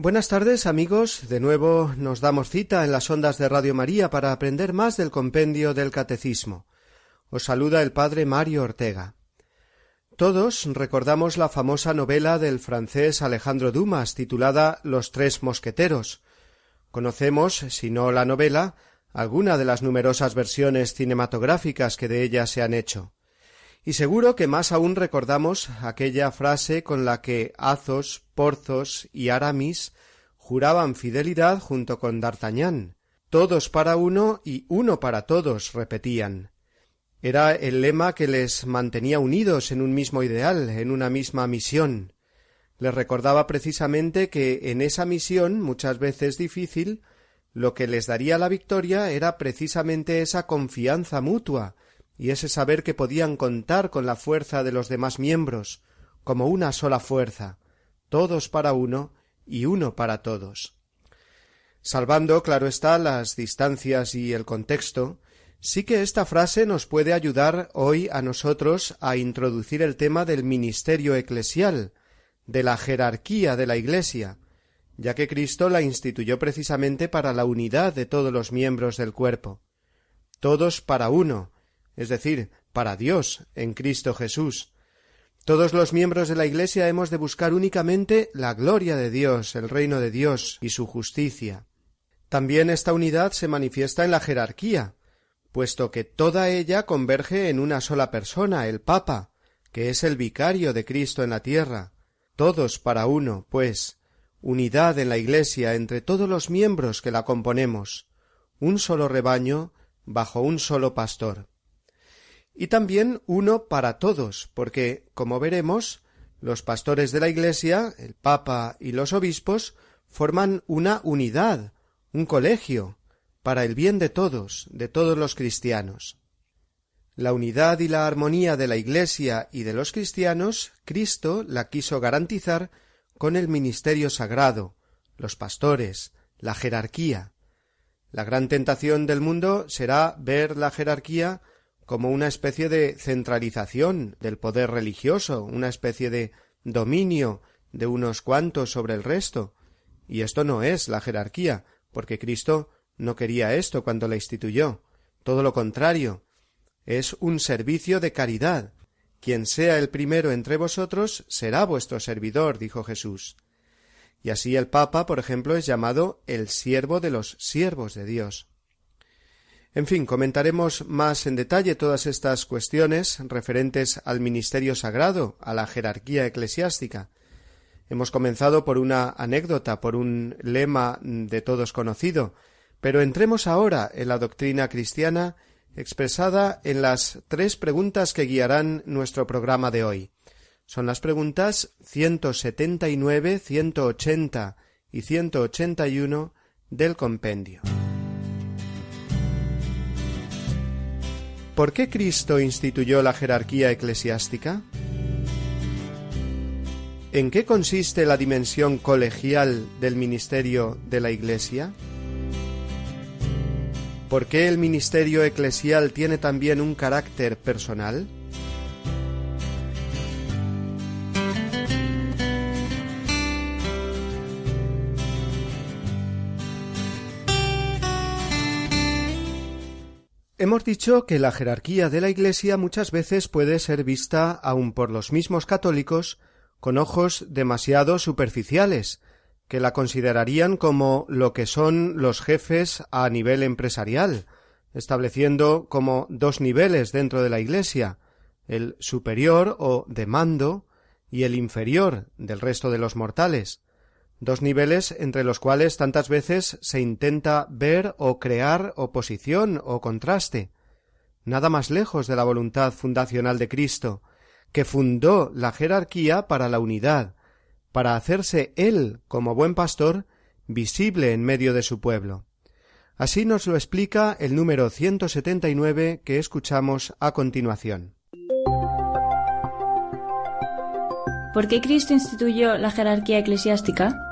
Buenas tardes amigos, de nuevo nos damos cita en las ondas de Radio María para aprender más del compendio del Catecismo. Os saluda el Padre Mario Ortega. Todos recordamos la famosa novela del francés Alejandro Dumas titulada Los tres mosqueteros. Conocemos, si no la novela, alguna de las numerosas versiones cinematográficas que de ella se han hecho. Y seguro que más aún recordamos aquella frase con la que Athos, Porthos y Aramis juraban fidelidad junto con D'Artagnan. Todos para uno y uno para todos, repetían. Era el lema que les mantenía unidos en un mismo ideal, en una misma misión. Les recordaba precisamente que en esa misión, muchas veces difícil, lo que les daría la victoria era precisamente esa confianza mutua y ese saber que podían contar con la fuerza de los demás miembros, como una sola fuerza, todos para uno y uno para todos. Salvando, claro está, las distancias y el contexto, sí que esta frase nos puede ayudar hoy a nosotros a introducir el tema del ministerio eclesial, de la jerarquía de la Iglesia, ya que Cristo la instituyó precisamente para la unidad de todos los miembros del cuerpo. Todos para uno, es decir, para Dios en Cristo Jesús, todos los miembros de la Iglesia hemos de buscar únicamente la gloria de Dios, el reino de Dios y su justicia. También esta unidad se manifiesta en la jerarquía, puesto que toda ella converge en una sola persona, el Papa, que es el vicario de Cristo en la tierra. Todos para uno, pues, unidad en la Iglesia entre todos los miembros que la componemos, un solo rebaño bajo un solo pastor y también uno para todos, porque, como veremos, los pastores de la Iglesia, el Papa y los obispos, forman una unidad, un colegio, para el bien de todos, de todos los cristianos. La unidad y la armonía de la Iglesia y de los cristianos, Cristo la quiso garantizar con el ministerio sagrado, los pastores, la jerarquía. La gran tentación del mundo será ver la jerarquía como una especie de centralización del poder religioso, una especie de dominio de unos cuantos sobre el resto. Y esto no es la jerarquía, porque Cristo no quería esto cuando la instituyó. Todo lo contrario. Es un servicio de caridad. Quien sea el primero entre vosotros será vuestro servidor, dijo Jesús. Y así el Papa, por ejemplo, es llamado el siervo de los siervos de Dios. En fin, comentaremos más en detalle todas estas cuestiones referentes al ministerio sagrado, a la jerarquía eclesiástica. Hemos comenzado por una anécdota, por un lema de todos conocido, pero entremos ahora en la doctrina cristiana expresada en las tres preguntas que guiarán nuestro programa de hoy. Son las preguntas 179, 180 y 181 del compendio. ¿Por qué Cristo instituyó la jerarquía eclesiástica? ¿En qué consiste la dimensión colegial del ministerio de la Iglesia? ¿Por qué el ministerio eclesial tiene también un carácter personal? Hemos dicho que la jerarquía de la Iglesia muchas veces puede ser vista, aun por los mismos católicos, con ojos demasiado superficiales, que la considerarían como lo que son los jefes a nivel empresarial, estableciendo como dos niveles dentro de la Iglesia, el superior o de mando y el inferior del resto de los mortales, dos niveles entre los cuales tantas veces se intenta ver o crear oposición o contraste, nada más lejos de la voluntad fundacional de Cristo, que fundó la jerarquía para la unidad, para hacerse él, como buen pastor, visible en medio de su pueblo. Así nos lo explica el número 179 que escuchamos a continuación. ¿Por qué Cristo instituyó la jerarquía eclesiástica?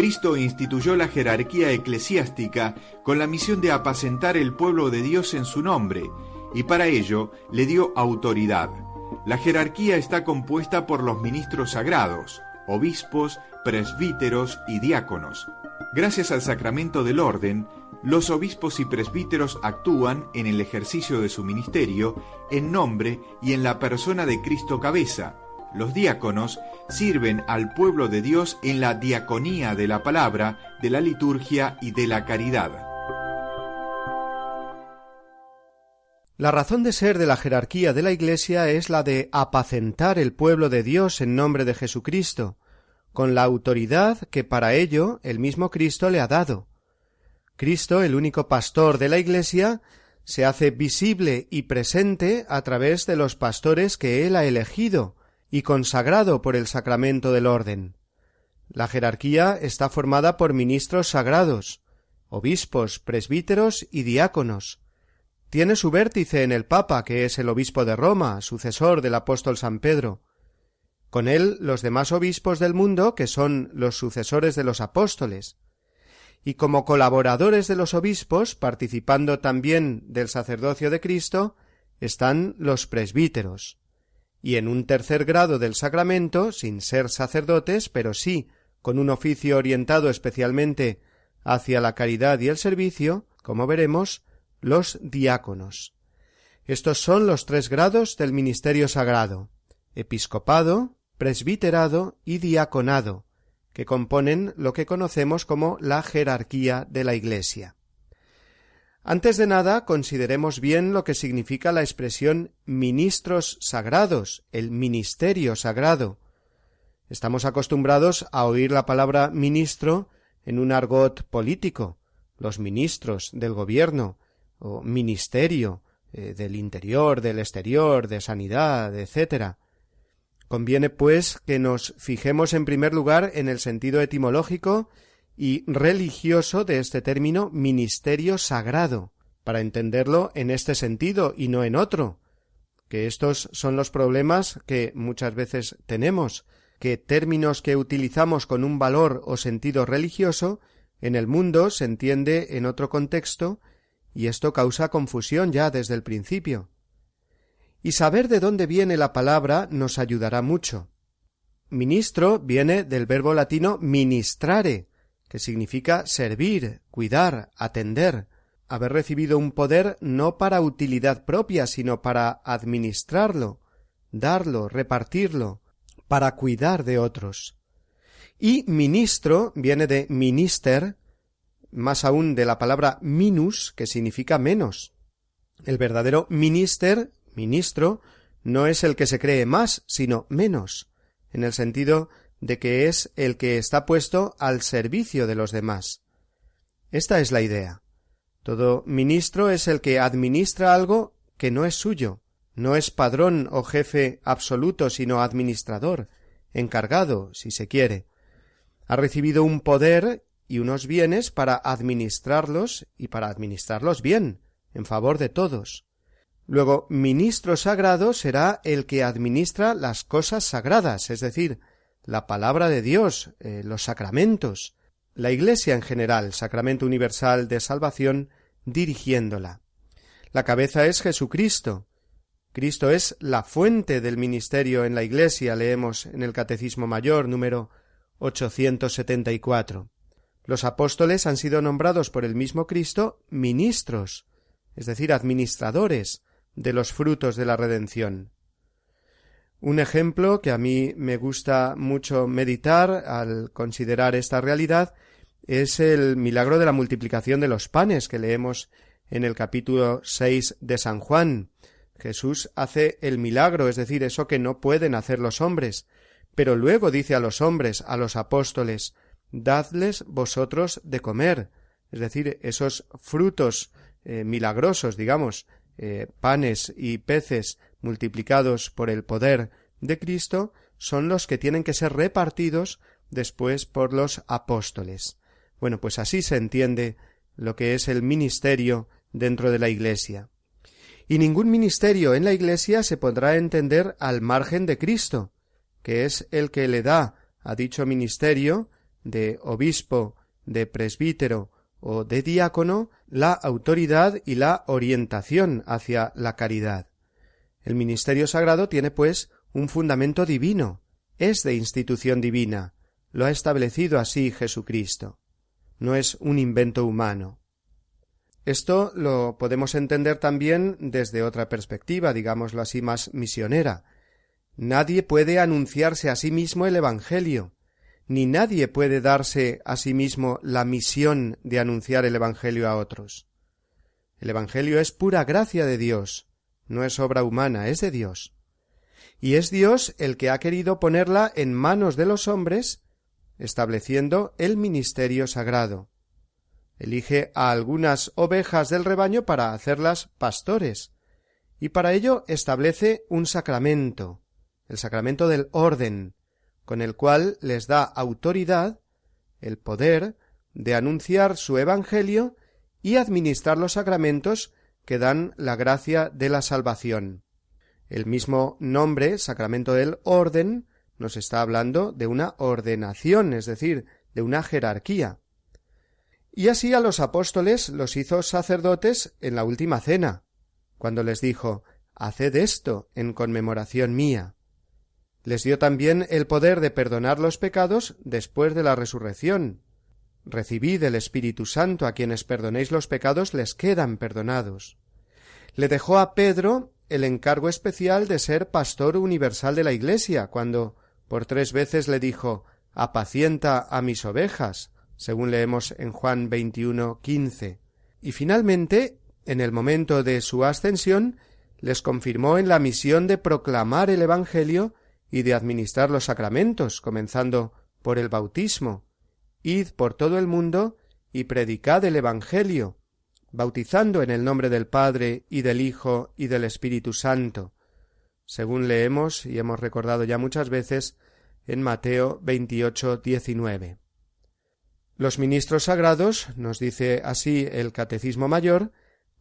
Cristo instituyó la jerarquía eclesiástica con la misión de apacentar el pueblo de Dios en su nombre, y para ello le dio autoridad. La jerarquía está compuesta por los ministros sagrados, obispos, presbíteros y diáconos. Gracias al sacramento del orden, los obispos y presbíteros actúan en el ejercicio de su ministerio en nombre y en la persona de Cristo cabeza. Los diáconos sirven al pueblo de Dios en la diaconía de la palabra, de la liturgia y de la caridad. La razón de ser de la jerarquía de la Iglesia es la de apacentar el pueblo de Dios en nombre de Jesucristo, con la autoridad que para ello el mismo Cristo le ha dado. Cristo, el único pastor de la Iglesia, se hace visible y presente a través de los pastores que él ha elegido y consagrado por el sacramento del orden. La jerarquía está formada por ministros sagrados, obispos, presbíteros y diáconos, tiene su vértice en el Papa, que es el obispo de Roma, sucesor del apóstol San Pedro. Con él los demás obispos del mundo, que son los sucesores de los apóstoles. Y como colaboradores de los obispos, participando también del sacerdocio de Cristo, están los presbíteros. Y en un tercer grado del sacramento, sin ser sacerdotes, pero sí con un oficio orientado especialmente hacia la caridad y el servicio, como veremos, los diáconos. Estos son los tres grados del ministerio sagrado episcopado, presbiterado y diaconado, que componen lo que conocemos como la jerarquía de la Iglesia. Antes de nada, consideremos bien lo que significa la expresión ministros sagrados, el ministerio sagrado. Estamos acostumbrados a oír la palabra ministro en un argot político, los ministros del gobierno, o ministerio eh, del interior, del exterior, de sanidad, etc. Conviene, pues, que nos fijemos en primer lugar en el sentido etimológico y religioso de este término ministerio sagrado, para entenderlo en este sentido y no en otro, que estos son los problemas que muchas veces tenemos, que términos que utilizamos con un valor o sentido religioso en el mundo se entiende en otro contexto y esto causa confusión ya desde el principio. Y saber de dónde viene la palabra nos ayudará mucho. Ministro viene del verbo latino ministrare, que significa servir, cuidar, atender, haber recibido un poder no para utilidad propia, sino para administrarlo, darlo, repartirlo, para cuidar de otros. Y ministro viene de minister, más aún de la palabra minus, que significa menos. El verdadero minister, ministro, no es el que se cree más, sino menos, en el sentido de que es el que está puesto al servicio de los demás. Esta es la idea. Todo ministro es el que administra algo que no es suyo, no es padrón o jefe absoluto, sino administrador, encargado, si se quiere. Ha recibido un poder y unos bienes para administrarlos y para administrarlos bien, en favor de todos. Luego, ministro sagrado será el que administra las cosas sagradas, es decir, la palabra de Dios, eh, los sacramentos, la Iglesia en general, sacramento universal de salvación, dirigiéndola. La cabeza es Jesucristo. Cristo es la fuente del ministerio en la Iglesia, leemos en el Catecismo Mayor número 874. Los apóstoles han sido nombrados por el mismo Cristo ministros, es decir, administradores de los frutos de la redención. Un ejemplo que a mí me gusta mucho meditar al considerar esta realidad es el milagro de la multiplicación de los panes que leemos en el capítulo seis de San Juan. Jesús hace el milagro, es decir, eso que no pueden hacer los hombres, pero luego dice a los hombres, a los apóstoles, dadles vosotros de comer, es decir, esos frutos eh, milagrosos, digamos, eh, panes y peces multiplicados por el poder de Cristo, son los que tienen que ser repartidos después por los apóstoles. Bueno, pues así se entiende lo que es el ministerio dentro de la Iglesia. Y ningún ministerio en la Iglesia se podrá entender al margen de Cristo, que es el que le da a dicho ministerio de obispo, de presbítero o de diácono la autoridad y la orientación hacia la caridad. El ministerio sagrado tiene, pues, un fundamento divino, es de institución divina, lo ha establecido así Jesucristo. No es un invento humano. Esto lo podemos entender también desde otra perspectiva, digámoslo así, más misionera. Nadie puede anunciarse a sí mismo el Evangelio, ni nadie puede darse a sí mismo la misión de anunciar el Evangelio a otros. El Evangelio es pura gracia de Dios, no es obra humana, es de Dios. Y es Dios el que ha querido ponerla en manos de los hombres, estableciendo el ministerio sagrado. Elige a algunas ovejas del rebaño para hacerlas pastores, y para ello establece un sacramento, el sacramento del orden, con el cual les da autoridad, el poder, de anunciar su Evangelio y administrar los sacramentos que dan la gracia de la salvación. El mismo nombre, sacramento del orden, nos está hablando de una ordenación, es decir, de una jerarquía. Y así a los apóstoles los hizo sacerdotes en la última cena, cuando les dijo Haced esto en conmemoración mía. Les dio también el poder de perdonar los pecados después de la resurrección. Recibid el Espíritu Santo a quienes perdonéis los pecados les quedan perdonados. Le dejó a Pedro el encargo especial de ser pastor universal de la Iglesia, cuando por tres veces le dijo apacienta a mis ovejas, según leemos en Juan 21, 15. Y finalmente, en el momento de su ascensión, les confirmó en la misión de proclamar el Evangelio y de administrar los sacramentos, comenzando por el bautismo. Id por todo el mundo y predicad el Evangelio, bautizando en el nombre del Padre y del Hijo y del Espíritu Santo, según leemos y hemos recordado ya muchas veces en Mateo 28, 19. Los ministros sagrados, nos dice así el Catecismo Mayor,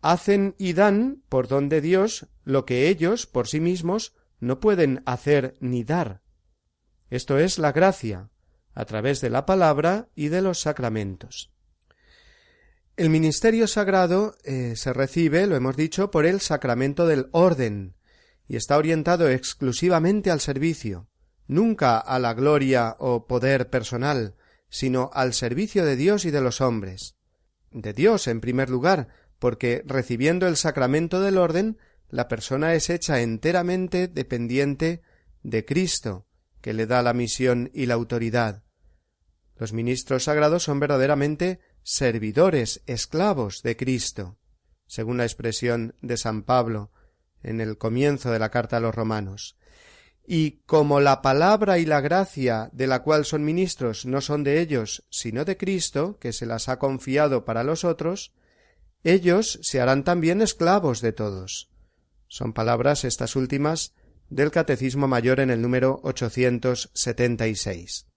hacen y dan por don de Dios lo que ellos por sí mismos no pueden hacer ni dar. Esto es la gracia, a través de la palabra y de los sacramentos. El ministerio sagrado eh, se recibe, lo hemos dicho, por el sacramento del orden, y está orientado exclusivamente al servicio, nunca a la gloria o poder personal, sino al servicio de Dios y de los hombres. De Dios, en primer lugar, porque recibiendo el sacramento del orden, la persona es hecha enteramente dependiente de Cristo, que le da la misión y la autoridad. Los ministros sagrados son verdaderamente servidores, esclavos de Cristo, según la expresión de San Pablo en el comienzo de la carta a los romanos y como la palabra y la gracia de la cual son ministros no son de ellos, sino de Cristo, que se las ha confiado para los otros, ellos se harán también esclavos de todos. Son palabras estas últimas del Catecismo Mayor en el número 876.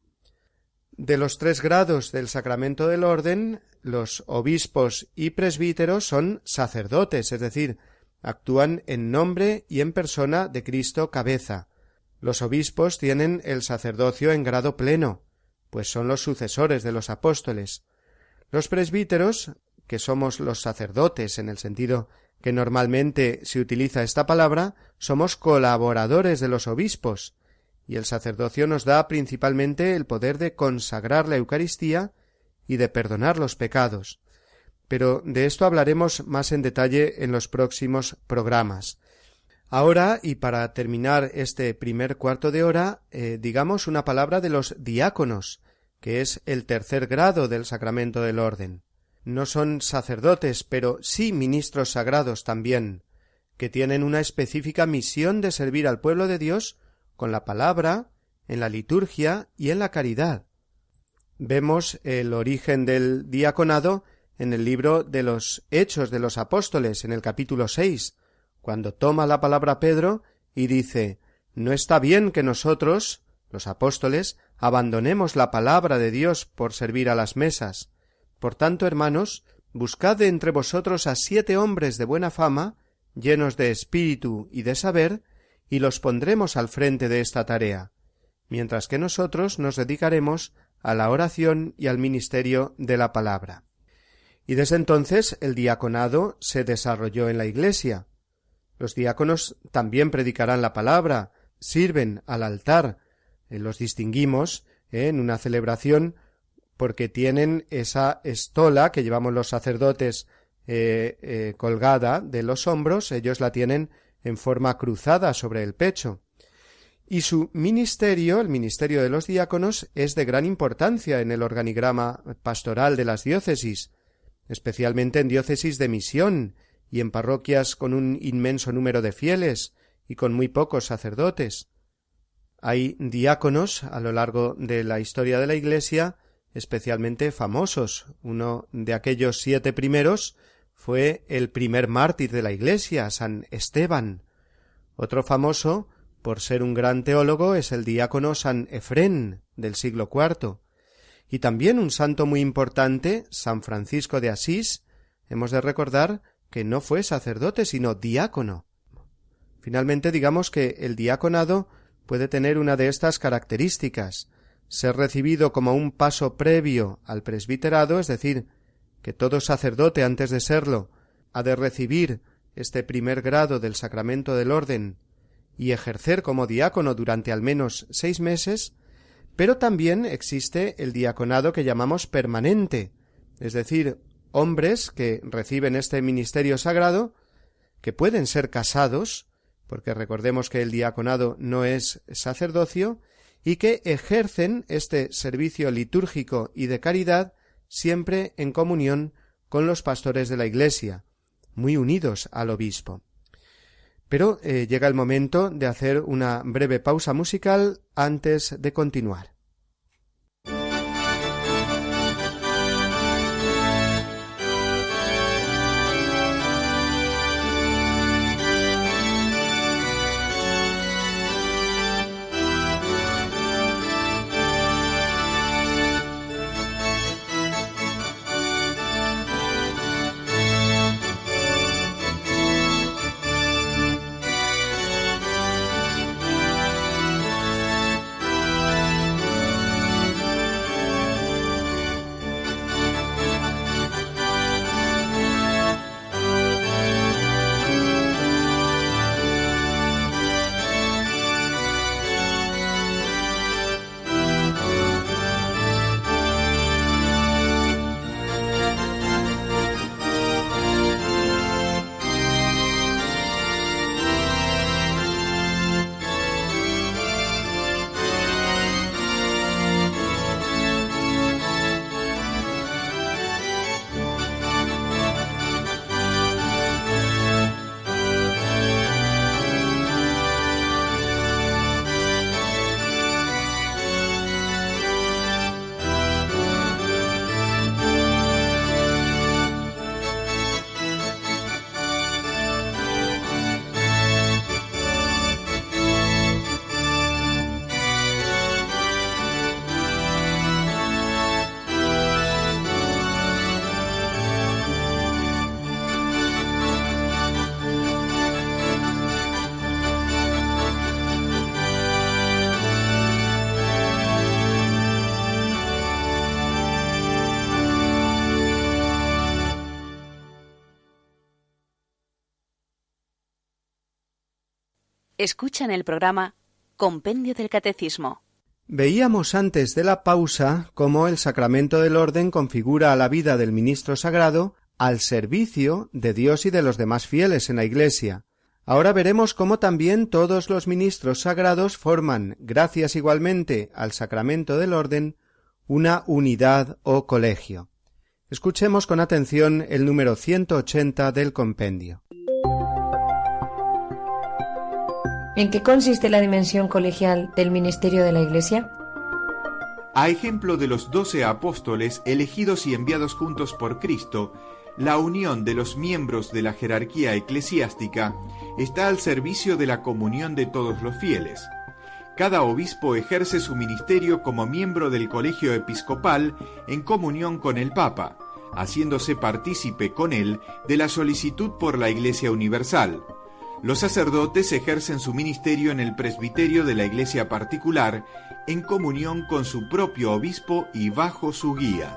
De los tres grados del sacramento del orden, los obispos y presbíteros son sacerdotes, es decir, actúan en nombre y en persona de Cristo cabeza, los obispos tienen el sacerdocio en grado pleno, pues son los sucesores de los apóstoles. Los presbíteros, que somos los sacerdotes en el sentido que normalmente se utiliza esta palabra, somos colaboradores de los obispos, y el sacerdocio nos da principalmente el poder de consagrar la Eucaristía y de perdonar los pecados. Pero de esto hablaremos más en detalle en los próximos programas. Ahora, y para terminar este primer cuarto de hora, eh, digamos una palabra de los diáconos, que es el tercer grado del sacramento del orden. No son sacerdotes, pero sí ministros sagrados también, que tienen una específica misión de servir al pueblo de Dios con la palabra, en la liturgia y en la caridad. Vemos el origen del diaconado en el libro de los Hechos de los Apóstoles, en el capítulo seis, cuando toma la palabra Pedro y dice No está bien que nosotros, los apóstoles, abandonemos la palabra de Dios por servir a las mesas. Por tanto, hermanos, Buscad entre vosotros a siete hombres de buena fama, llenos de espíritu y de saber, y los pondremos al frente de esta tarea, mientras que nosotros nos dedicaremos a la oración y al ministerio de la palabra. Y desde entonces el diaconado se desarrolló en la Iglesia. Los diáconos también predicarán la palabra, sirven al altar, eh, los distinguimos eh, en una celebración porque tienen esa estola que llevamos los sacerdotes eh, colgada de los hombros, ellos la tienen en forma cruzada sobre el pecho. Y su ministerio, el ministerio de los diáconos, es de gran importancia en el organigrama pastoral de las diócesis, especialmente en diócesis de misión y en parroquias con un inmenso número de fieles y con muy pocos sacerdotes. Hay diáconos a lo largo de la historia de la Iglesia especialmente famosos. Uno de aquellos siete primeros fue el primer mártir de la Iglesia, San Esteban. Otro famoso, por ser un gran teólogo, es el diácono San Efrén del siglo IV. Y también un santo muy importante, San Francisco de Asís, hemos de recordar que no fue sacerdote, sino diácono. Finalmente digamos que el diaconado puede tener una de estas características ser recibido como un paso previo al presbiterado, es decir, que todo sacerdote antes de serlo ha de recibir este primer grado del sacramento del orden y ejercer como diácono durante al menos seis meses, pero también existe el diaconado que llamamos permanente, es decir, hombres que reciben este ministerio sagrado, que pueden ser casados, porque recordemos que el diaconado no es sacerdocio, y que ejercen este servicio litúrgico y de caridad siempre en comunión con los pastores de la Iglesia, muy unidos al obispo. Pero eh, llega el momento de hacer una breve pausa musical antes de continuar. Escuchan el programa Compendio del Catecismo. Veíamos antes de la pausa cómo el sacramento del orden configura a la vida del ministro sagrado al servicio de Dios y de los demás fieles en la Iglesia. Ahora veremos cómo también todos los ministros sagrados forman, gracias igualmente al sacramento del orden, una unidad o colegio. Escuchemos con atención el número 180 del compendio. ¿En qué consiste la dimensión colegial del ministerio de la Iglesia? A ejemplo de los doce apóstoles elegidos y enviados juntos por Cristo, la unión de los miembros de la jerarquía eclesiástica está al servicio de la comunión de todos los fieles. Cada obispo ejerce su ministerio como miembro del colegio episcopal en comunión con el Papa, haciéndose partícipe con él de la solicitud por la Iglesia Universal. Los sacerdotes ejercen su ministerio en el presbiterio de la Iglesia particular, en comunión con su propio obispo y bajo su guía.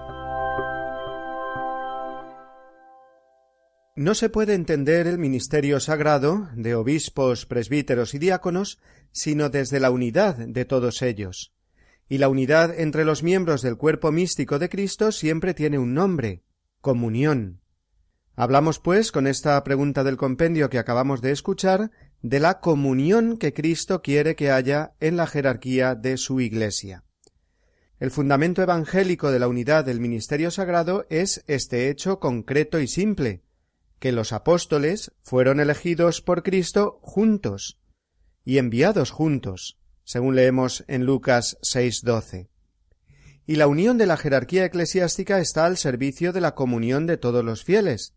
No se puede entender el ministerio sagrado de obispos, presbíteros y diáconos sino desde la unidad de todos ellos. Y la unidad entre los miembros del cuerpo místico de Cristo siempre tiene un nombre comunión. Hablamos, pues, con esta pregunta del compendio que acabamos de escuchar, de la comunión que Cristo quiere que haya en la jerarquía de su Iglesia. El fundamento evangélico de la unidad del ministerio sagrado es este hecho concreto y simple, que los apóstoles fueron elegidos por Cristo juntos y enviados juntos, según leemos en Lucas 6:12. Y la unión de la jerarquía eclesiástica está al servicio de la comunión de todos los fieles,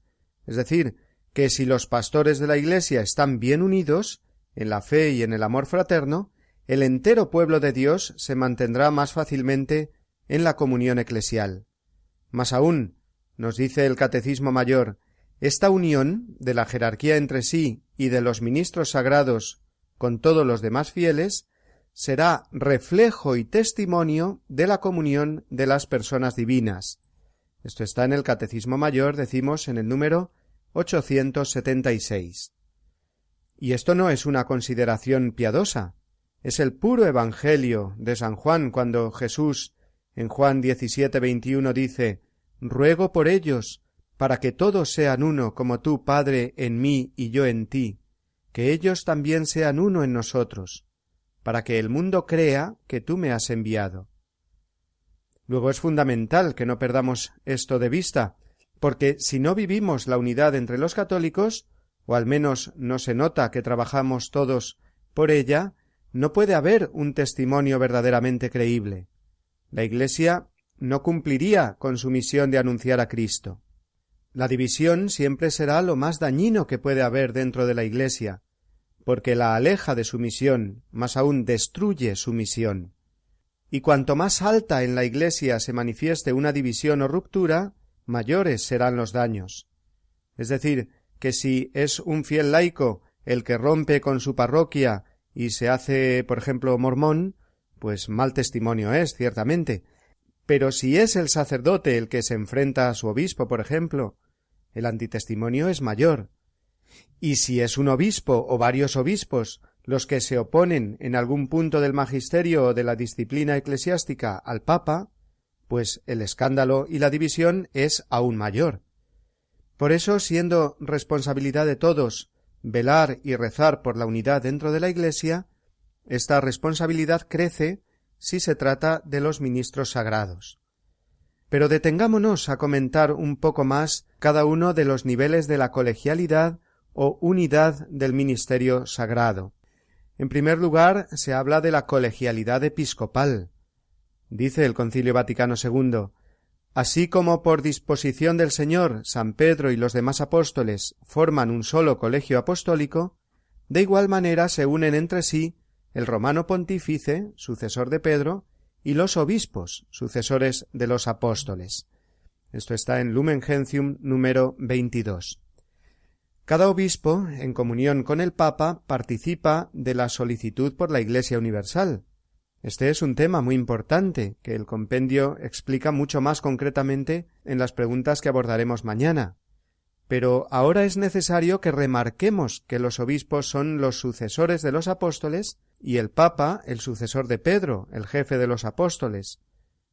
es decir, que si los pastores de la Iglesia están bien unidos, en la fe y en el amor fraterno, el entero pueblo de Dios se mantendrá más fácilmente en la comunión eclesial. Más aún, nos dice el Catecismo Mayor, esta unión de la jerarquía entre sí y de los ministros sagrados con todos los demás fieles será reflejo y testimonio de la comunión de las personas divinas. Esto está en el Catecismo Mayor, decimos en el número 876. Y esto no es una consideración piadosa, es el puro Evangelio de San Juan cuando Jesús en Juan 17, 21 dice Ruego por ellos, para que todos sean uno como tú, Padre, en mí y yo en ti, que ellos también sean uno en nosotros, para que el mundo crea que tú me has enviado. Luego es fundamental que no perdamos esto de vista, porque si no vivimos la unidad entre los católicos, o al menos no se nota que trabajamos todos por ella, no puede haber un testimonio verdaderamente creíble. La Iglesia no cumpliría con su misión de anunciar a Cristo. La división siempre será lo más dañino que puede haber dentro de la Iglesia, porque la aleja de su misión, más aún destruye su misión. Y cuanto más alta en la Iglesia se manifieste una división o ruptura, mayores serán los daños. Es decir, que si es un fiel laico el que rompe con su parroquia y se hace, por ejemplo, mormón, pues mal testimonio es, ciertamente. Pero si es el sacerdote el que se enfrenta a su obispo, por ejemplo, el antitestimonio es mayor. Y si es un obispo o varios obispos los que se oponen en algún punto del magisterio o de la disciplina eclesiástica al Papa, pues el escándalo y la división es aún mayor. Por eso, siendo responsabilidad de todos velar y rezar por la unidad dentro de la Iglesia, esta responsabilidad crece si se trata de los ministros sagrados. Pero detengámonos a comentar un poco más cada uno de los niveles de la colegialidad o unidad del ministerio sagrado. En primer lugar, se habla de la colegialidad episcopal. Dice el Concilio Vaticano II Así como por disposición del Señor San Pedro y los demás apóstoles forman un solo colegio apostólico, de igual manera se unen entre sí el romano pontífice, sucesor de Pedro, y los obispos, sucesores de los apóstoles. Esto está en Lumen Gentium número 22. Cada obispo, en comunión con el Papa, participa de la solicitud por la Iglesia Universal. Este es un tema muy importante que el compendio explica mucho más concretamente en las preguntas que abordaremos mañana. Pero ahora es necesario que remarquemos que los obispos son los sucesores de los apóstoles y el Papa el sucesor de Pedro, el jefe de los apóstoles,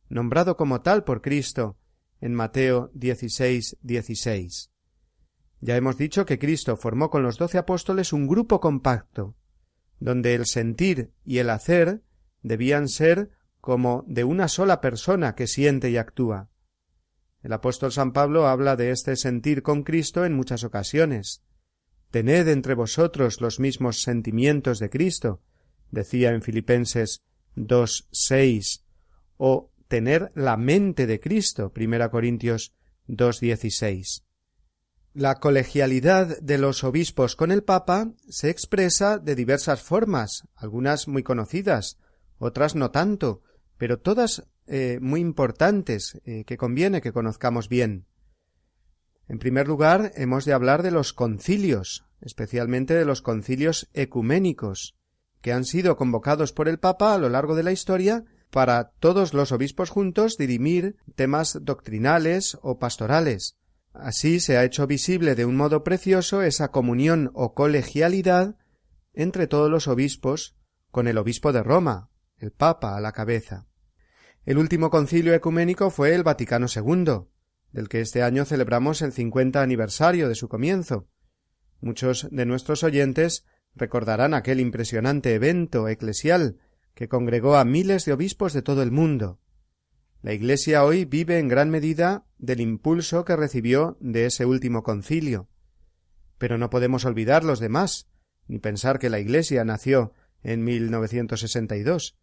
nombrado como tal por Cristo en Mateo 16, 16. Ya hemos dicho que Cristo formó con los doce apóstoles un grupo compacto, donde el sentir y el hacer debían ser como de una sola persona que siente y actúa. El apóstol San Pablo habla de este sentir con Cristo en muchas ocasiones. Tened entre vosotros los mismos sentimientos de Cristo, decía en Filipenses 2, 6, o tener la mente de Cristo, primera Corintios 2, 16. La colegialidad de los obispos con el Papa se expresa de diversas formas, algunas muy conocidas, otras no tanto, pero todas eh, muy importantes, eh, que conviene que conozcamos bien. En primer lugar, hemos de hablar de los concilios, especialmente de los concilios ecuménicos, que han sido convocados por el Papa a lo largo de la historia para todos los obispos juntos dirimir temas doctrinales o pastorales. Así se ha hecho visible de un modo precioso esa comunión o colegialidad entre todos los obispos con el obispo de Roma, el Papa a la cabeza. El último concilio ecuménico fue el Vaticano II, del que este año celebramos el cincuenta aniversario de su comienzo. Muchos de nuestros oyentes recordarán aquel impresionante evento eclesial que congregó a miles de obispos de todo el mundo. La Iglesia hoy vive en gran medida del impulso que recibió de ese último concilio. Pero no podemos olvidar los demás, ni pensar que la Iglesia nació en 1962.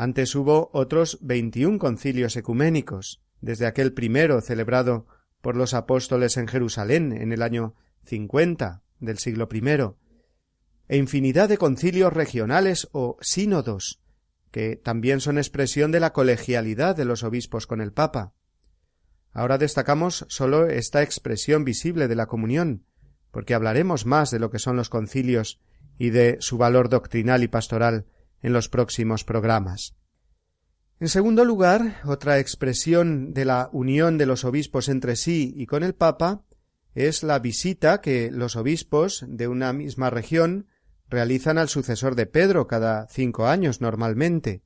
Antes hubo otros veintiún concilios ecuménicos, desde aquel primero celebrado por los apóstoles en Jerusalén en el año cincuenta del siglo I, e infinidad de concilios regionales o sínodos, que también son expresión de la colegialidad de los obispos con el Papa. Ahora destacamos sólo esta expresión visible de la comunión, porque hablaremos más de lo que son los concilios y de su valor doctrinal y pastoral en los próximos programas. En segundo lugar, otra expresión de la unión de los obispos entre sí y con el Papa es la visita que los obispos de una misma región realizan al sucesor de Pedro cada cinco años normalmente.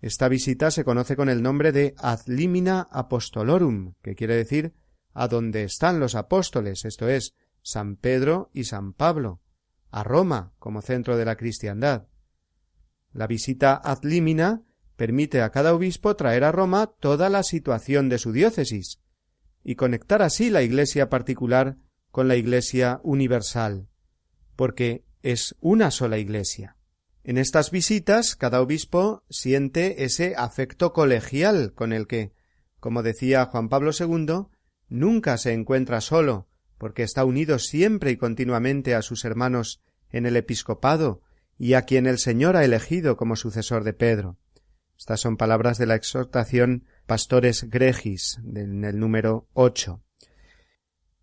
Esta visita se conoce con el nombre de ad limina apostolorum, que quiere decir a donde están los apóstoles, esto es, San Pedro y San Pablo, a Roma como centro de la cristiandad. La visita ad limina permite a cada obispo traer a Roma toda la situación de su diócesis y conectar así la Iglesia particular con la Iglesia universal, porque es una sola Iglesia. En estas visitas cada obispo siente ese afecto colegial con el que, como decía Juan Pablo II, nunca se encuentra solo, porque está unido siempre y continuamente a sus hermanos en el episcopado y a quien el Señor ha elegido como sucesor de Pedro. Estas son palabras de la exhortación Pastores Gregis, en el número ocho.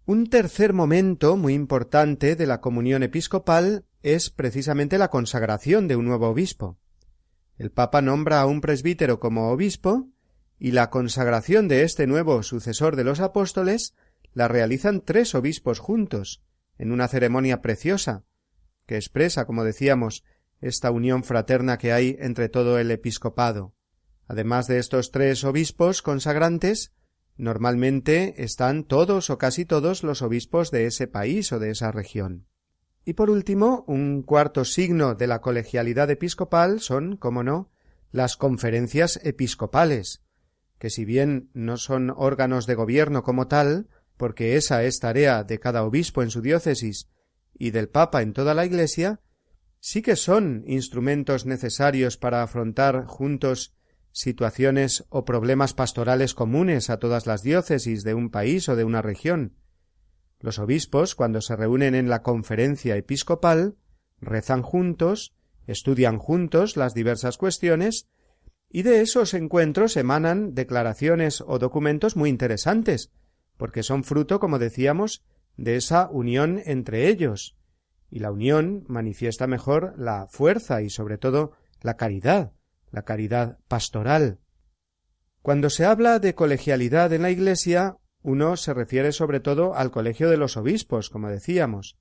Un tercer momento muy importante de la comunión episcopal es precisamente la consagración de un nuevo obispo. El Papa nombra a un presbítero como obispo y la consagración de este nuevo sucesor de los apóstoles la realizan tres obispos juntos, en una ceremonia preciosa, que expresa, como decíamos, esta unión fraterna que hay entre todo el episcopado. Además de estos tres obispos consagrantes, Normalmente están todos o casi todos los obispos de ese país o de esa región. Y por último, un cuarto signo de la colegialidad episcopal son, como no, las conferencias episcopales, que si bien no son órganos de gobierno como tal, porque esa es tarea de cada obispo en su diócesis y del Papa en toda la Iglesia, sí que son instrumentos necesarios para afrontar juntos situaciones o problemas pastorales comunes a todas las diócesis de un país o de una región. Los obispos, cuando se reúnen en la conferencia episcopal, rezan juntos, estudian juntos las diversas cuestiones, y de esos encuentros emanan declaraciones o documentos muy interesantes, porque son fruto, como decíamos, de esa unión entre ellos, y la unión manifiesta mejor la fuerza y sobre todo la caridad, la caridad pastoral. Cuando se habla de colegialidad en la Iglesia, uno se refiere sobre todo al colegio de los obispos, como decíamos.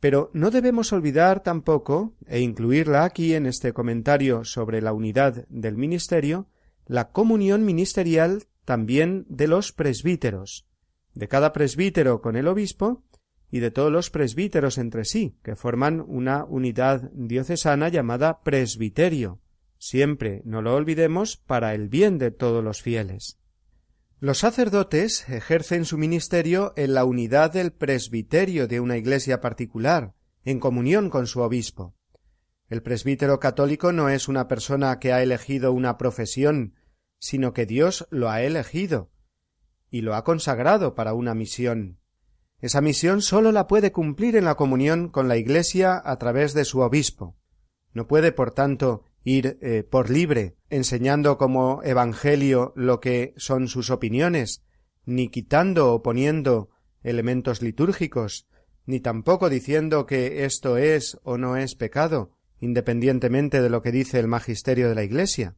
Pero no debemos olvidar tampoco, e incluirla aquí en este comentario sobre la unidad del ministerio, la comunión ministerial también de los presbíteros, de cada presbítero con el obispo y de todos los presbíteros entre sí, que forman una unidad diocesana llamada presbiterio, siempre no lo olvidemos para el bien de todos los fieles. Los sacerdotes ejercen su ministerio en la unidad del presbiterio de una iglesia particular, en comunión con su obispo. El presbítero católico no es una persona que ha elegido una profesión, sino que Dios lo ha elegido y lo ha consagrado para una misión. Esa misión sólo la puede cumplir en la comunión con la Iglesia a través de su obispo. No puede, por tanto, ir eh, por libre, enseñando como Evangelio lo que son sus opiniones, ni quitando o poniendo elementos litúrgicos, ni tampoco diciendo que esto es o no es pecado, independientemente de lo que dice el magisterio de la Iglesia.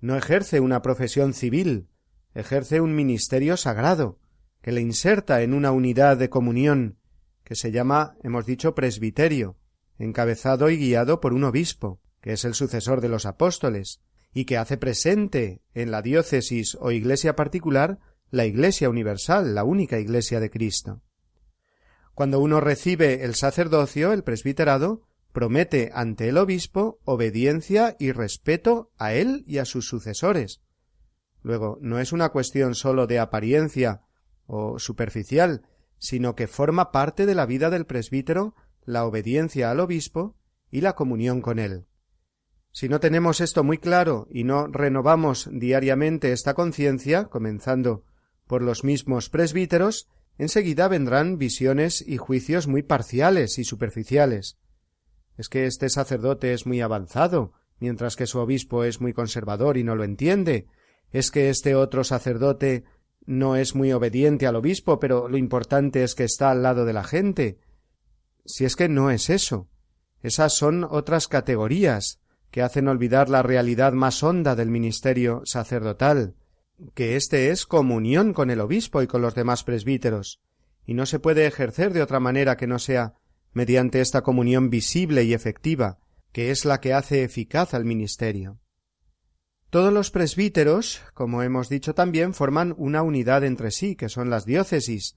No ejerce una profesión civil, ejerce un ministerio sagrado, que le inserta en una unidad de comunión, que se llama, hemos dicho, presbiterio, encabezado y guiado por un obispo, que es el sucesor de los apóstoles, y que hace presente en la diócesis o iglesia particular la Iglesia universal, la única Iglesia de Cristo. Cuando uno recibe el sacerdocio, el presbiterado, promete ante el obispo obediencia y respeto a él y a sus sucesores. Luego, no es una cuestión sólo de apariencia o superficial, sino que forma parte de la vida del presbítero la obediencia al obispo y la comunión con él. Si no tenemos esto muy claro y no renovamos diariamente esta conciencia, comenzando por los mismos presbíteros, enseguida vendrán visiones y juicios muy parciales y superficiales. Es que este sacerdote es muy avanzado, mientras que su obispo es muy conservador y no lo entiende. Es que este otro sacerdote no es muy obediente al obispo, pero lo importante es que está al lado de la gente. Si es que no es eso. Esas son otras categorías que hacen olvidar la realidad más honda del ministerio sacerdotal, que éste es comunión con el obispo y con los demás presbíteros, y no se puede ejercer de otra manera que no sea mediante esta comunión visible y efectiva, que es la que hace eficaz al ministerio. Todos los presbíteros, como hemos dicho también, forman una unidad entre sí, que son las diócesis,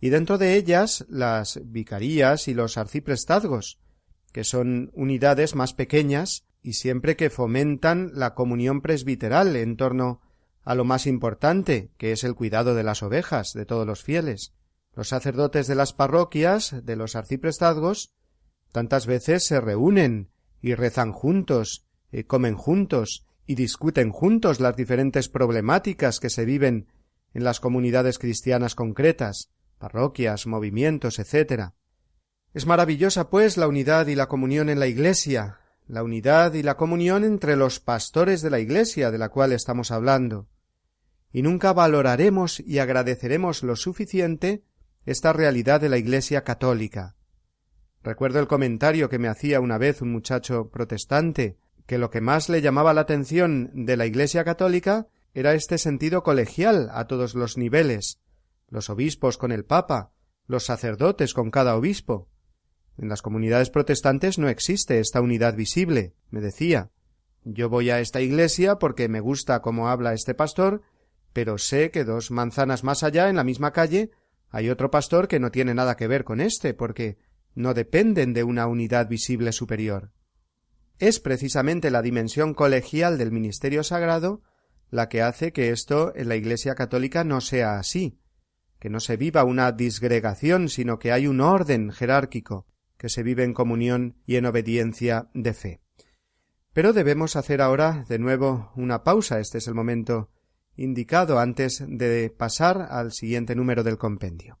y dentro de ellas las vicarías y los arciprestazgos, que son unidades más pequeñas y siempre que fomentan la comunión presbiteral en torno a lo más importante, que es el cuidado de las ovejas de todos los fieles. Los sacerdotes de las parroquias, de los arciprestazgos, tantas veces se reúnen y rezan juntos, y comen juntos, y discuten juntos las diferentes problemáticas que se viven en las comunidades cristianas concretas, parroquias, movimientos, etc. Es maravillosa, pues, la unidad y la comunión en la Iglesia, la unidad y la comunión entre los pastores de la Iglesia de la cual estamos hablando, y nunca valoraremos y agradeceremos lo suficiente esta realidad de la Iglesia católica. Recuerdo el comentario que me hacía una vez un muchacho protestante, que lo que más le llamaba la atención de la Iglesia católica era este sentido colegial a todos los niveles, los obispos con el Papa, los sacerdotes con cada obispo. En las comunidades protestantes no existe esta unidad visible, me decía. Yo voy a esta iglesia porque me gusta cómo habla este pastor, pero sé que dos manzanas más allá, en la misma calle, hay otro pastor que no tiene nada que ver con éste, porque no dependen de una unidad visible superior. Es precisamente la dimensión colegial del ministerio sagrado la que hace que esto en la Iglesia católica no sea así, que no se viva una disgregación, sino que hay un orden jerárquico, que se vive en comunión y en obediencia de fe. Pero debemos hacer ahora de nuevo una pausa. Este es el momento indicado antes de pasar al siguiente número del compendio.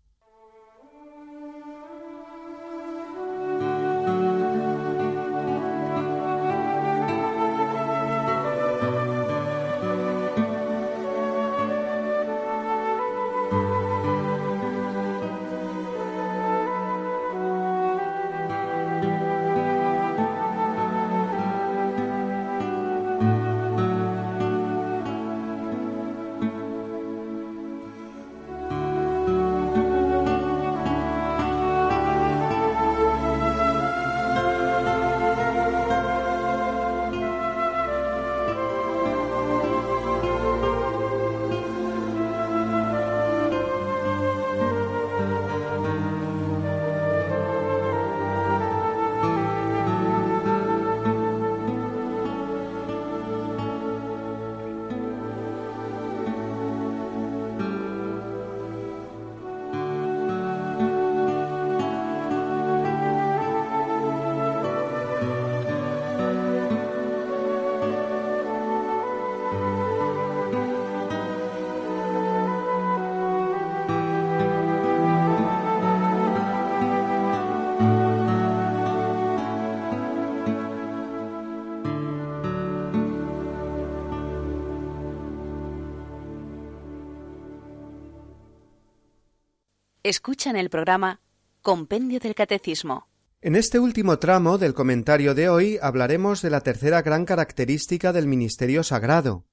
Escuchan el programa Compendio del Catecismo. En este último tramo del comentario de hoy hablaremos de la tercera gran característica del ministerio sagrado.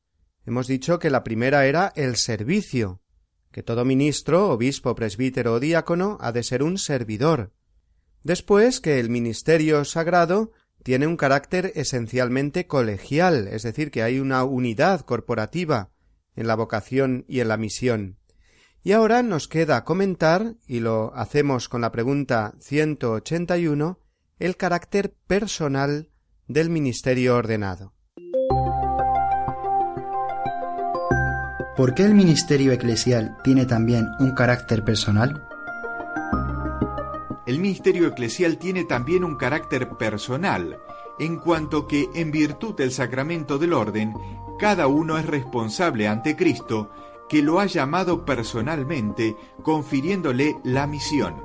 Hemos dicho que la primera era el servicio, que todo ministro, obispo, presbítero o diácono ha de ser un servidor. Después que el ministerio sagrado tiene un carácter esencialmente colegial, es decir, que hay una unidad corporativa en la vocación y en la misión. Y ahora nos queda comentar, y lo hacemos con la pregunta 181, el carácter personal del ministerio ordenado. ¿Por qué el ministerio eclesial tiene también un carácter personal? El ministerio eclesial tiene también un carácter personal, en cuanto que, en virtud del sacramento del orden, cada uno es responsable ante Cristo que lo ha llamado personalmente, confiriéndole la misión.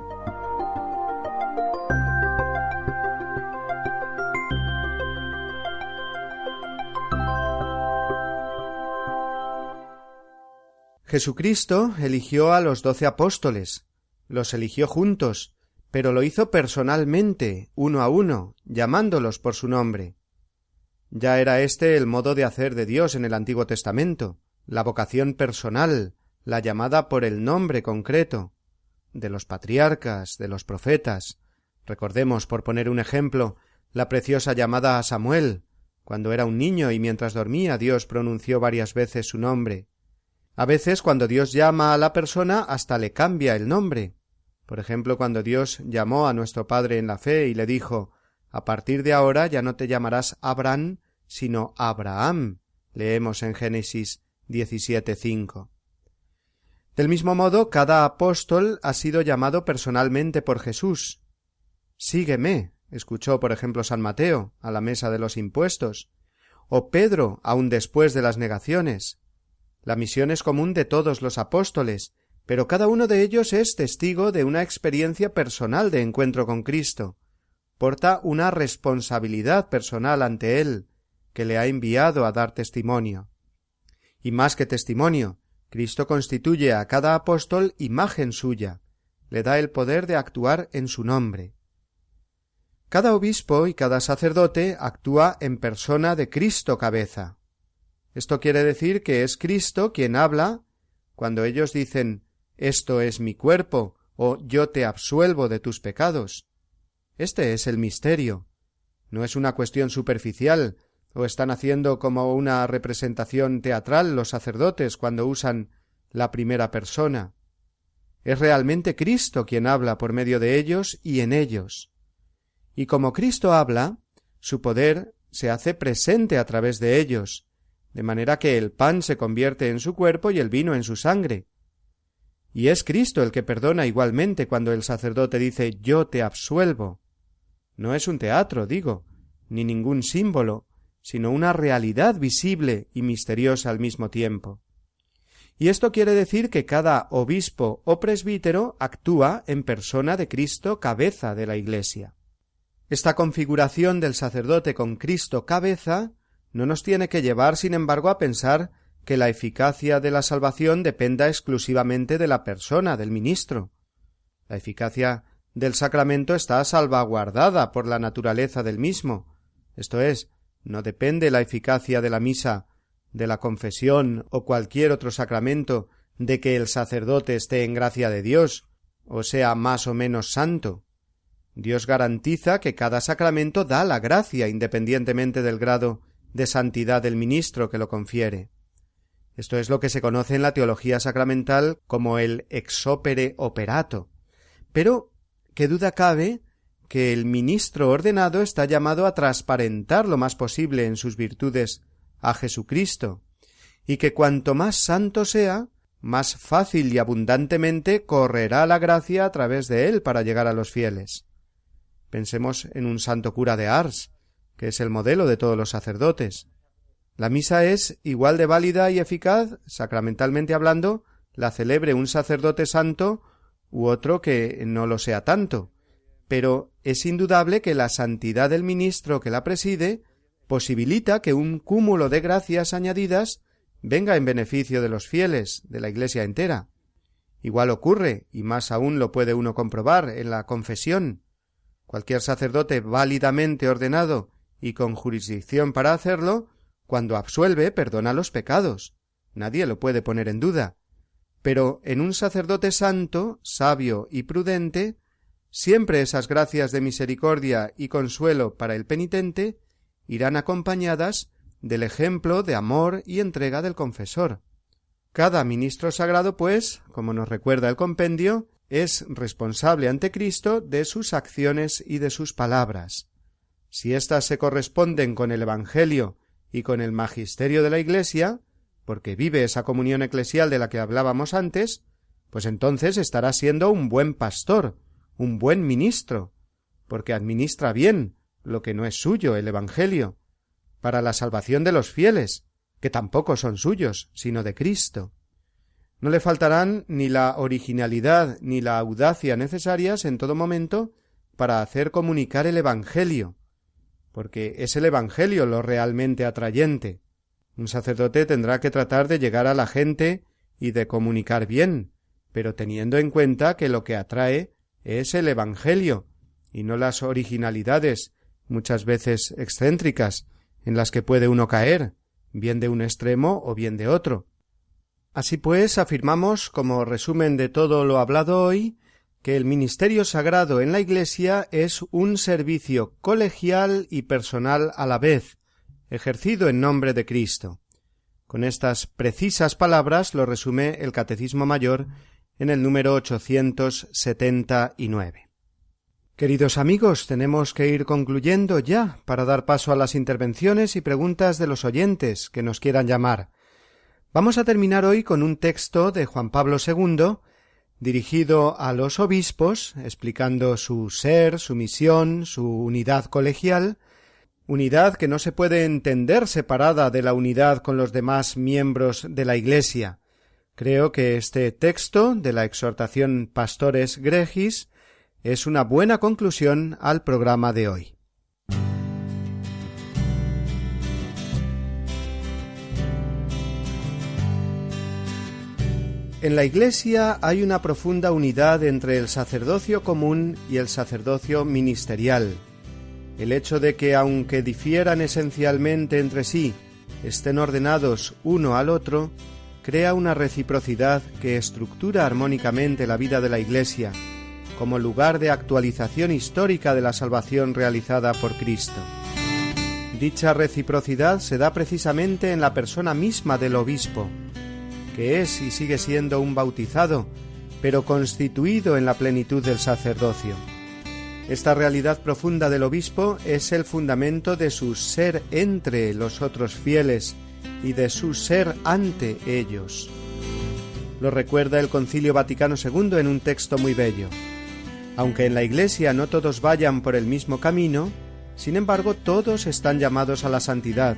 Jesucristo eligió a los doce apóstoles, los eligió juntos, pero lo hizo personalmente, uno a uno, llamándolos por su nombre. Ya era este el modo de hacer de Dios en el Antiguo Testamento la vocación personal, la llamada por el nombre concreto, de los patriarcas, de los profetas. Recordemos, por poner un ejemplo, la preciosa llamada a Samuel, cuando era un niño y mientras dormía Dios pronunció varias veces su nombre. A veces cuando Dios llama a la persona hasta le cambia el nombre. Por ejemplo, cuando Dios llamó a nuestro Padre en la fe y le dijo A partir de ahora ya no te llamarás Abraham, sino Abraham. Leemos en Génesis 17.5. Del mismo modo, cada apóstol ha sido llamado personalmente por Jesús. Sígueme, escuchó por ejemplo San Mateo a la mesa de los impuestos, o Pedro aun después de las negaciones. La misión es común de todos los apóstoles, pero cada uno de ellos es testigo de una experiencia personal de encuentro con Cristo. Porta una responsabilidad personal ante Él, que le ha enviado a dar testimonio. Y más que testimonio, Cristo constituye a cada apóstol imagen suya, le da el poder de actuar en su nombre. Cada obispo y cada sacerdote actúa en persona de Cristo cabeza. Esto quiere decir que es Cristo quien habla cuando ellos dicen esto es mi cuerpo o yo te absuelvo de tus pecados. Este es el misterio. No es una cuestión superficial o están haciendo como una representación teatral los sacerdotes cuando usan la primera persona. Es realmente Cristo quien habla por medio de ellos y en ellos. Y como Cristo habla, su poder se hace presente a través de ellos, de manera que el pan se convierte en su cuerpo y el vino en su sangre. Y es Cristo el que perdona igualmente cuando el sacerdote dice yo te absuelvo. No es un teatro, digo, ni ningún símbolo, sino una realidad visible y misteriosa al mismo tiempo. Y esto quiere decir que cada obispo o presbítero actúa en persona de Cristo cabeza de la Iglesia. Esta configuración del sacerdote con Cristo cabeza no nos tiene que llevar, sin embargo, a pensar que la eficacia de la salvación dependa exclusivamente de la persona del ministro. La eficacia del sacramento está salvaguardada por la naturaleza del mismo, esto es, no depende la eficacia de la misa, de la confesión o cualquier otro sacramento de que el sacerdote esté en gracia de Dios, o sea más o menos santo. Dios garantiza que cada sacramento da la gracia independientemente del grado de santidad del ministro que lo confiere. Esto es lo que se conoce en la teología sacramental como el ex opere operato. Pero qué duda cabe que el ministro ordenado está llamado a transparentar lo más posible en sus virtudes a Jesucristo, y que cuanto más santo sea, más fácil y abundantemente correrá la gracia a través de él para llegar a los fieles. Pensemos en un santo cura de Ars, que es el modelo de todos los sacerdotes. La misa es igual de válida y eficaz, sacramentalmente hablando, la celebre un sacerdote santo u otro que no lo sea tanto, pero es indudable que la santidad del ministro que la preside posibilita que un cúmulo de gracias añadidas venga en beneficio de los fieles, de la Iglesia entera. Igual ocurre, y más aún lo puede uno comprobar en la confesión. Cualquier sacerdote válidamente ordenado y con jurisdicción para hacerlo, cuando absuelve, perdona los pecados. Nadie lo puede poner en duda. Pero en un sacerdote santo, sabio y prudente, siempre esas gracias de misericordia y consuelo para el penitente irán acompañadas del ejemplo de amor y entrega del confesor. Cada ministro sagrado, pues, como nos recuerda el compendio, es responsable ante Cristo de sus acciones y de sus palabras. Si éstas se corresponden con el Evangelio y con el magisterio de la Iglesia, porque vive esa comunión eclesial de la que hablábamos antes, pues entonces estará siendo un buen pastor, un buen ministro, porque administra bien lo que no es suyo, el Evangelio, para la salvación de los fieles, que tampoco son suyos, sino de Cristo. No le faltarán ni la originalidad ni la audacia necesarias en todo momento para hacer comunicar el Evangelio, porque es el Evangelio lo realmente atrayente. Un sacerdote tendrá que tratar de llegar a la gente y de comunicar bien, pero teniendo en cuenta que lo que atrae es el Evangelio y no las originalidades, muchas veces excéntricas, en las que puede uno caer, bien de un extremo o bien de otro. Así pues, afirmamos, como resumen de todo lo hablado hoy, que el ministerio sagrado en la Iglesia es un servicio colegial y personal a la vez, ejercido en nombre de Cristo. Con estas precisas palabras lo resume el Catecismo Mayor en el número 879. Queridos amigos, tenemos que ir concluyendo ya para dar paso a las intervenciones y preguntas de los oyentes que nos quieran llamar. Vamos a terminar hoy con un texto de Juan Pablo II dirigido a los obispos, explicando su ser, su misión, su unidad colegial, unidad que no se puede entender separada de la unidad con los demás miembros de la Iglesia. Creo que este texto de la exhortación Pastores Gregis es una buena conclusión al programa de hoy. En la Iglesia hay una profunda unidad entre el sacerdocio común y el sacerdocio ministerial. El hecho de que, aunque difieran esencialmente entre sí, estén ordenados uno al otro, crea una reciprocidad que estructura armónicamente la vida de la Iglesia como lugar de actualización histórica de la salvación realizada por Cristo. Dicha reciprocidad se da precisamente en la persona misma del obispo, que es y sigue siendo un bautizado, pero constituido en la plenitud del sacerdocio. Esta realidad profunda del obispo es el fundamento de su ser entre los otros fieles y de su ser ante ellos. Lo recuerda el Concilio Vaticano II en un texto muy bello. Aunque en la Iglesia no todos vayan por el mismo camino, sin embargo todos están llamados a la santidad,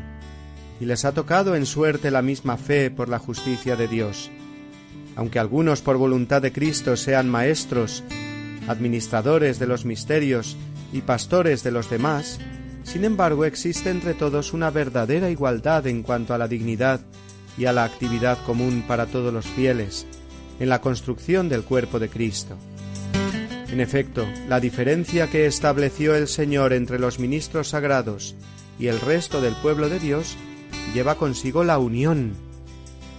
y les ha tocado en suerte la misma fe por la justicia de Dios. Aunque algunos por voluntad de Cristo sean maestros, administradores de los misterios y pastores de los demás, sin embargo existe entre todos una verdadera igualdad en cuanto a la dignidad y a la actividad común para todos los fieles, en la construcción del cuerpo de Cristo. En efecto, la diferencia que estableció el Señor entre los ministros sagrados y el resto del pueblo de Dios lleva consigo la unión,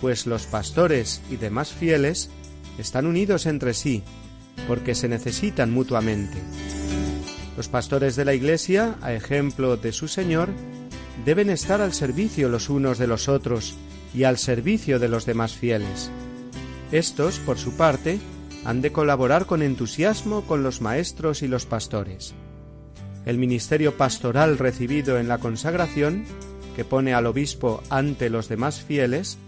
pues los pastores y demás fieles están unidos entre sí, porque se necesitan mutuamente. Los pastores de la Iglesia, a ejemplo de su Señor, deben estar al servicio los unos de los otros y al servicio de los demás fieles. Estos, por su parte, han de colaborar con entusiasmo con los maestros y los pastores. El ministerio pastoral recibido en la consagración, que pone al obispo ante los demás fieles,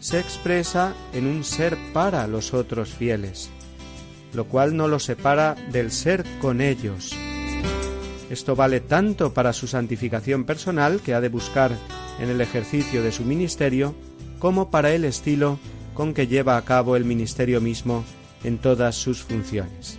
se expresa en un ser para los otros fieles, lo cual no lo separa del ser con ellos. Esto vale tanto para su santificación personal que ha de buscar en el ejercicio de su ministerio, como para el estilo con que lleva a cabo el ministerio mismo en todas sus funciones.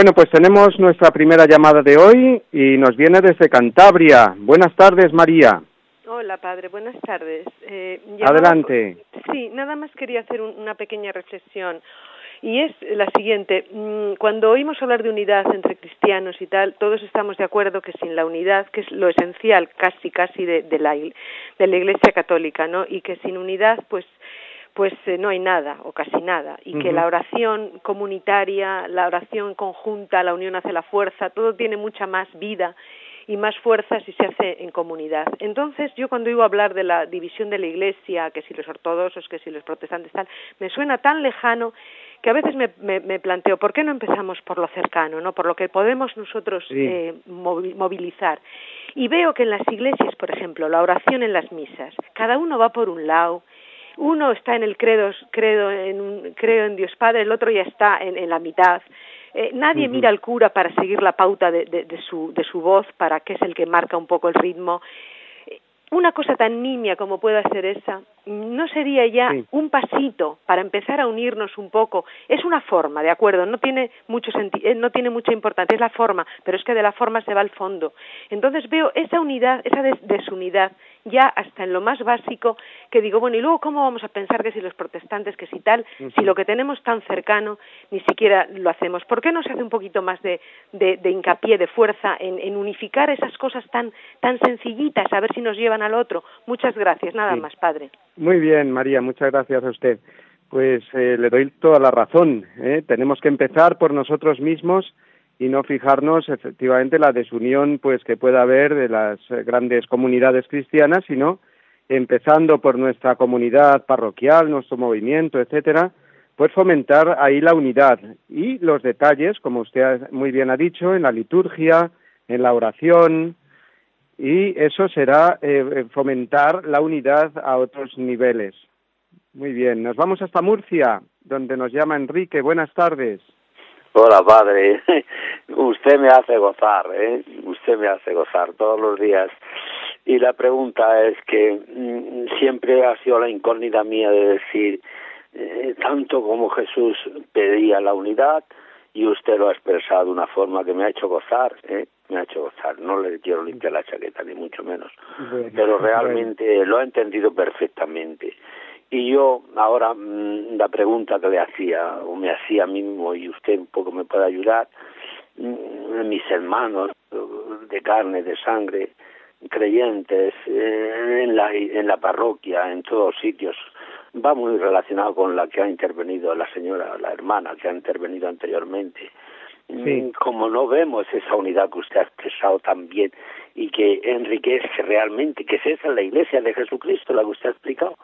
Bueno, pues tenemos nuestra primera llamada de hoy y nos viene desde Cantabria. Buenas tardes, María. Hola, padre. Buenas tardes. Eh, Adelante. Sí, nada más quería hacer una pequeña reflexión. Y es la siguiente. Mm, cuando oímos hablar de unidad entre cristianos y tal, todos estamos de acuerdo que sin la unidad, que es lo esencial casi, casi de, de, la, de la Iglesia Católica, ¿no? Y que sin unidad, pues pues eh, no hay nada o casi nada y que la oración comunitaria, la oración conjunta, la unión hace la fuerza, todo tiene mucha más vida y más fuerza si se hace en comunidad. Entonces, yo cuando iba a hablar de la división de la Iglesia, que si los ortodoxos, que si los protestantes, tal, me suena tan lejano que a veces me, me, planteo, ¿por qué no empezamos por lo cercano, no por lo que podemos nosotros eh, movilizar? Y veo que en las iglesias, por ejemplo, la oración en las misas, cada uno va por un lado, uno está en el credo, credo en, creo en Dios Padre, el otro ya está en, la mitad. Eh, nadie mira al cura para seguir la pauta de, de, su, de su voz, para que es el que marca un poco el ritmo. Eh, una cosa tan niña como pueda ser esa, ¿no sería ya un pasito para empezar a unirnos un poco? Es una forma, ¿de acuerdo? No tiene, mucho eh, no tiene mucha importancia, es la forma, pero es que de la forma se va al fondo. Entonces veo esa unidad, esa desunidad ya hasta en lo más básico, que digo, bueno, y luego cómo vamos a pensar que si los protestantes, que si tal, si lo que tenemos tan cercano, ni siquiera lo hacemos. ¿Por qué no se hace un poquito más de, de, hincapié, de fuerza en, unificar esas cosas tan, tan sencillitas, a ver si nos llevan al otro? Muchas gracias, nada más, padre. Muy bien, María, muchas gracias a usted. Pues eh, le doy toda la razón. ¿eh? Tenemos que empezar por nosotros mismos y no fijarnos efectivamente la desunión pues que pueda haber de las grandes comunidades cristianas, sino empezando por nuestra comunidad parroquial, nuestro movimiento, etcétera, pues fomentar ahí la unidad y los detalles, como usted muy bien ha dicho, en la liturgia, en la oración, y eso será eh, fomentar la unidad a otros niveles. Muy bien, nos vamos hasta Murcia, donde nos llama Enrique. Buenas tardes. Hola, padre. Usted me hace gozar, ¿eh? Usted me hace gozar todos los días. Y la pregunta es que mm, siempre ha sido la incógnita mía de decir, eh, tanto como Jesús pedía la unidad, y usted lo ha expresado de una forma que me ha hecho gozar, ¿eh? me ha hecho gozar. No le quiero limpiar la chaqueta, ni mucho menos. pero realmente lo ha entendido perfectamente. Y yo ahora mm, la pregunta que le hacía, o me hacía a mí mismo, y usted un poco me puede ayudar, mis hermanos de carne, de sangre, creyentes, eh, en, la, en la parroquia, en todos sitios, va muy relacionado con la que ha intervenido la señora, la hermana que ha intervenido anteriormente. Mm, como no vemos esa unidad que usted ha expresado también y que enriquece realmente, que es esa la iglesia de Jesucristo, la que usted ha explicado,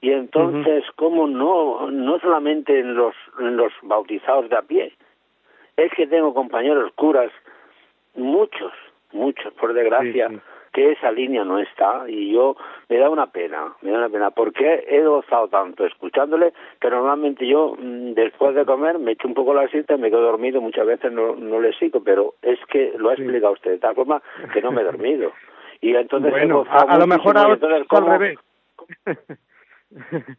y entonces, ¿cómo no, no solamente en los, en los bautizados de a pie? Es que tengo compañeros curas, muchos, muchos, por desgracia, que esa línea no está y yo me da una pena, me da una pena, porque he gozado tanto escuchándole que normalmente yo mm, después de comer me echo un poco la siesta y me quedo dormido, muchas veces no, no le sigo, pero es que lo ha explicado usted de tal forma que no me he dormido. Y entonces bueno, a, lo mejor a otros al revés.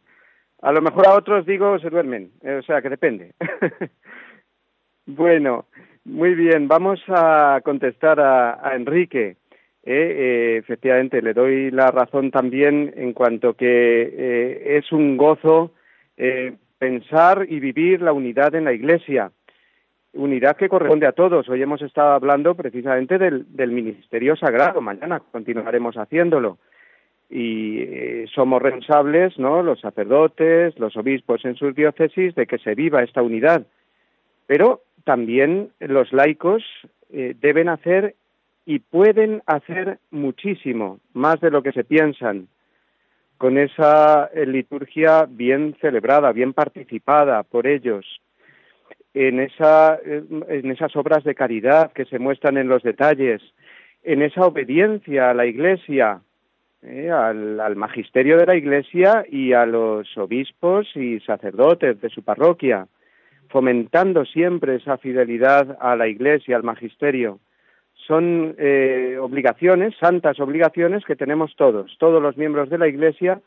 a lo mejor a otros digo se duermen, eh, o sea que depende. bueno, muy bien, vamos a contestar a, Enrique. Eh, eh, efectivamente, le doy la razón también en cuanto que es un gozo pensar y vivir la unidad en la Iglesia unidad que corresponde a todos. Hoy hemos estado hablando precisamente del, ministerio sagrado, mañana continuaremos haciéndolo. Y eh, somos responsables, ¿no? Los sacerdotes, los obispos en sus diócesis, de que se viva esta unidad. Pero también los laicos eh, deben hacer y pueden hacer muchísimo, más de lo que se piensan, con esa eh, liturgia bien celebrada, bien participada por ellos, en, esa, en esas obras de caridad que se muestran en los detalles, en esa obediencia a la Iglesia, eh, al, magisterio de la Iglesia y a los obispos y sacerdotes de su parroquia, fomentando siempre esa fidelidad a la Iglesia, al magisterio. Son eh, obligaciones, santas obligaciones que tenemos todos, todos los miembros de la Iglesia,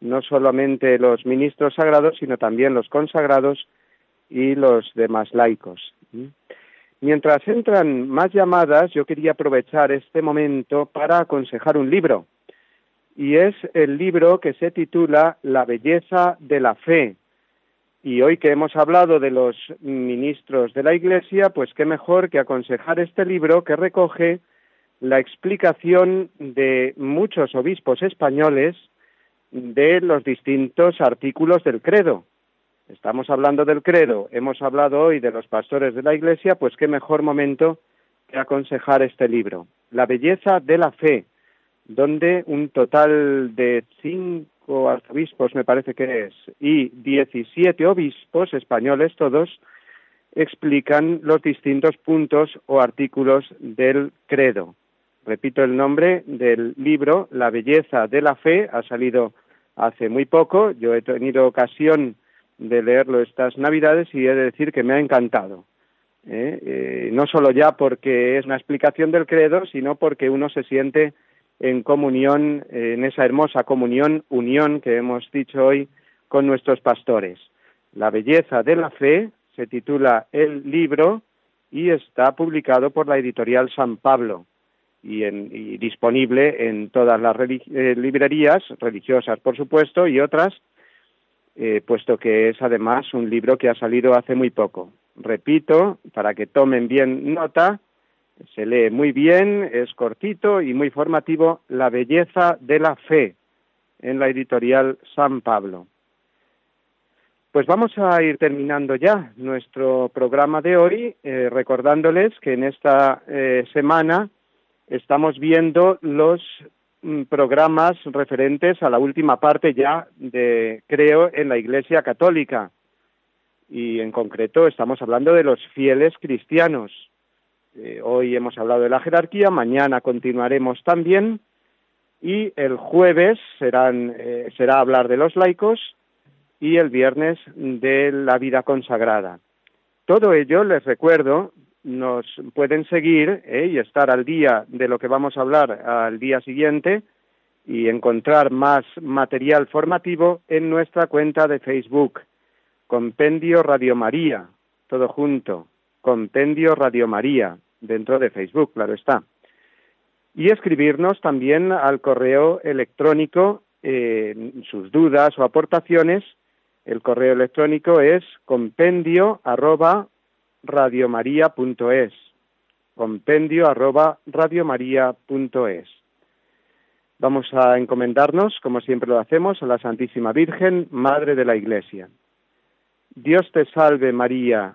no solamente los ministros sagrados, sino también los consagrados y los demás laicos. Mientras entran más llamadas, yo quería aprovechar este momento para aconsejar un libro, y es el libro que se titula La belleza de la fe. Y hoy que hemos hablado de los ministros de la Iglesia, pues qué mejor que aconsejar este libro que recoge la explicación de muchos obispos españoles de los distintos artículos del credo. Estamos hablando del credo, hemos hablado hoy de los pastores de la Iglesia, pues qué mejor momento que aconsejar este libro, La belleza de la fe, donde un total de cinco arzobispos, me parece que es, y diecisiete obispos españoles todos, explican los distintos puntos o artículos del credo. Repito el nombre del libro, La belleza de la fe, ha salido hace muy poco, yo he tenido ocasión de leerlo estas Navidades y he de decir que me ha encantado. ¿eh? Eh, no solo ya porque es una explicación del credo, sino porque uno se siente en comunión, en esa hermosa comunión, unión que hemos dicho hoy con nuestros pastores. La belleza de la fe se titula el libro y está publicado por la editorial San Pablo y, y disponible en todas las eh, librerías religiosas, por supuesto, y otras eh, puesto que es además un libro que ha salido hace muy poco. Repito, para que tomen bien nota, se lee muy bien, es cortito y muy formativo, La belleza de la fe, en la editorial San Pablo. Pues vamos a ir terminando ya nuestro programa de hoy, eh, recordándoles que en esta eh, semana estamos viendo los Mm, programas referentes a la última parte ya de creo en la Iglesia Católica y en concreto estamos hablando de los fieles cristianos. Eh, hoy hemos hablado de la jerarquía, mañana continuaremos también y el jueves serán, eh, será hablar de los laicos y el viernes de la vida consagrada. Todo ello, les recuerdo, nos pueden seguir ¿eh? y estar al día de lo que vamos a hablar al día siguiente y encontrar más material formativo en nuestra cuenta de Facebook, Compendio Radio María, todo junto, Compendio Radio María, dentro de Facebook, claro está. Y escribirnos también al correo electrónico eh, sus dudas o aportaciones. El correo electrónico es compendio arroba radiomaria.es, compendio arroba radiomaria.es. Vamos a encomendarnos, como siempre lo hacemos, a la Santísima Virgen, Madre de la Iglesia. Dios te salve María,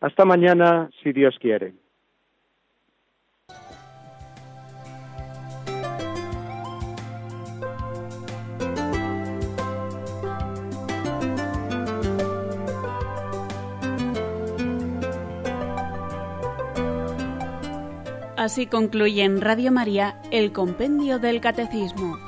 Hasta mañana, si Dios quiere. Así concluye en Radio María el Compendio del Catecismo.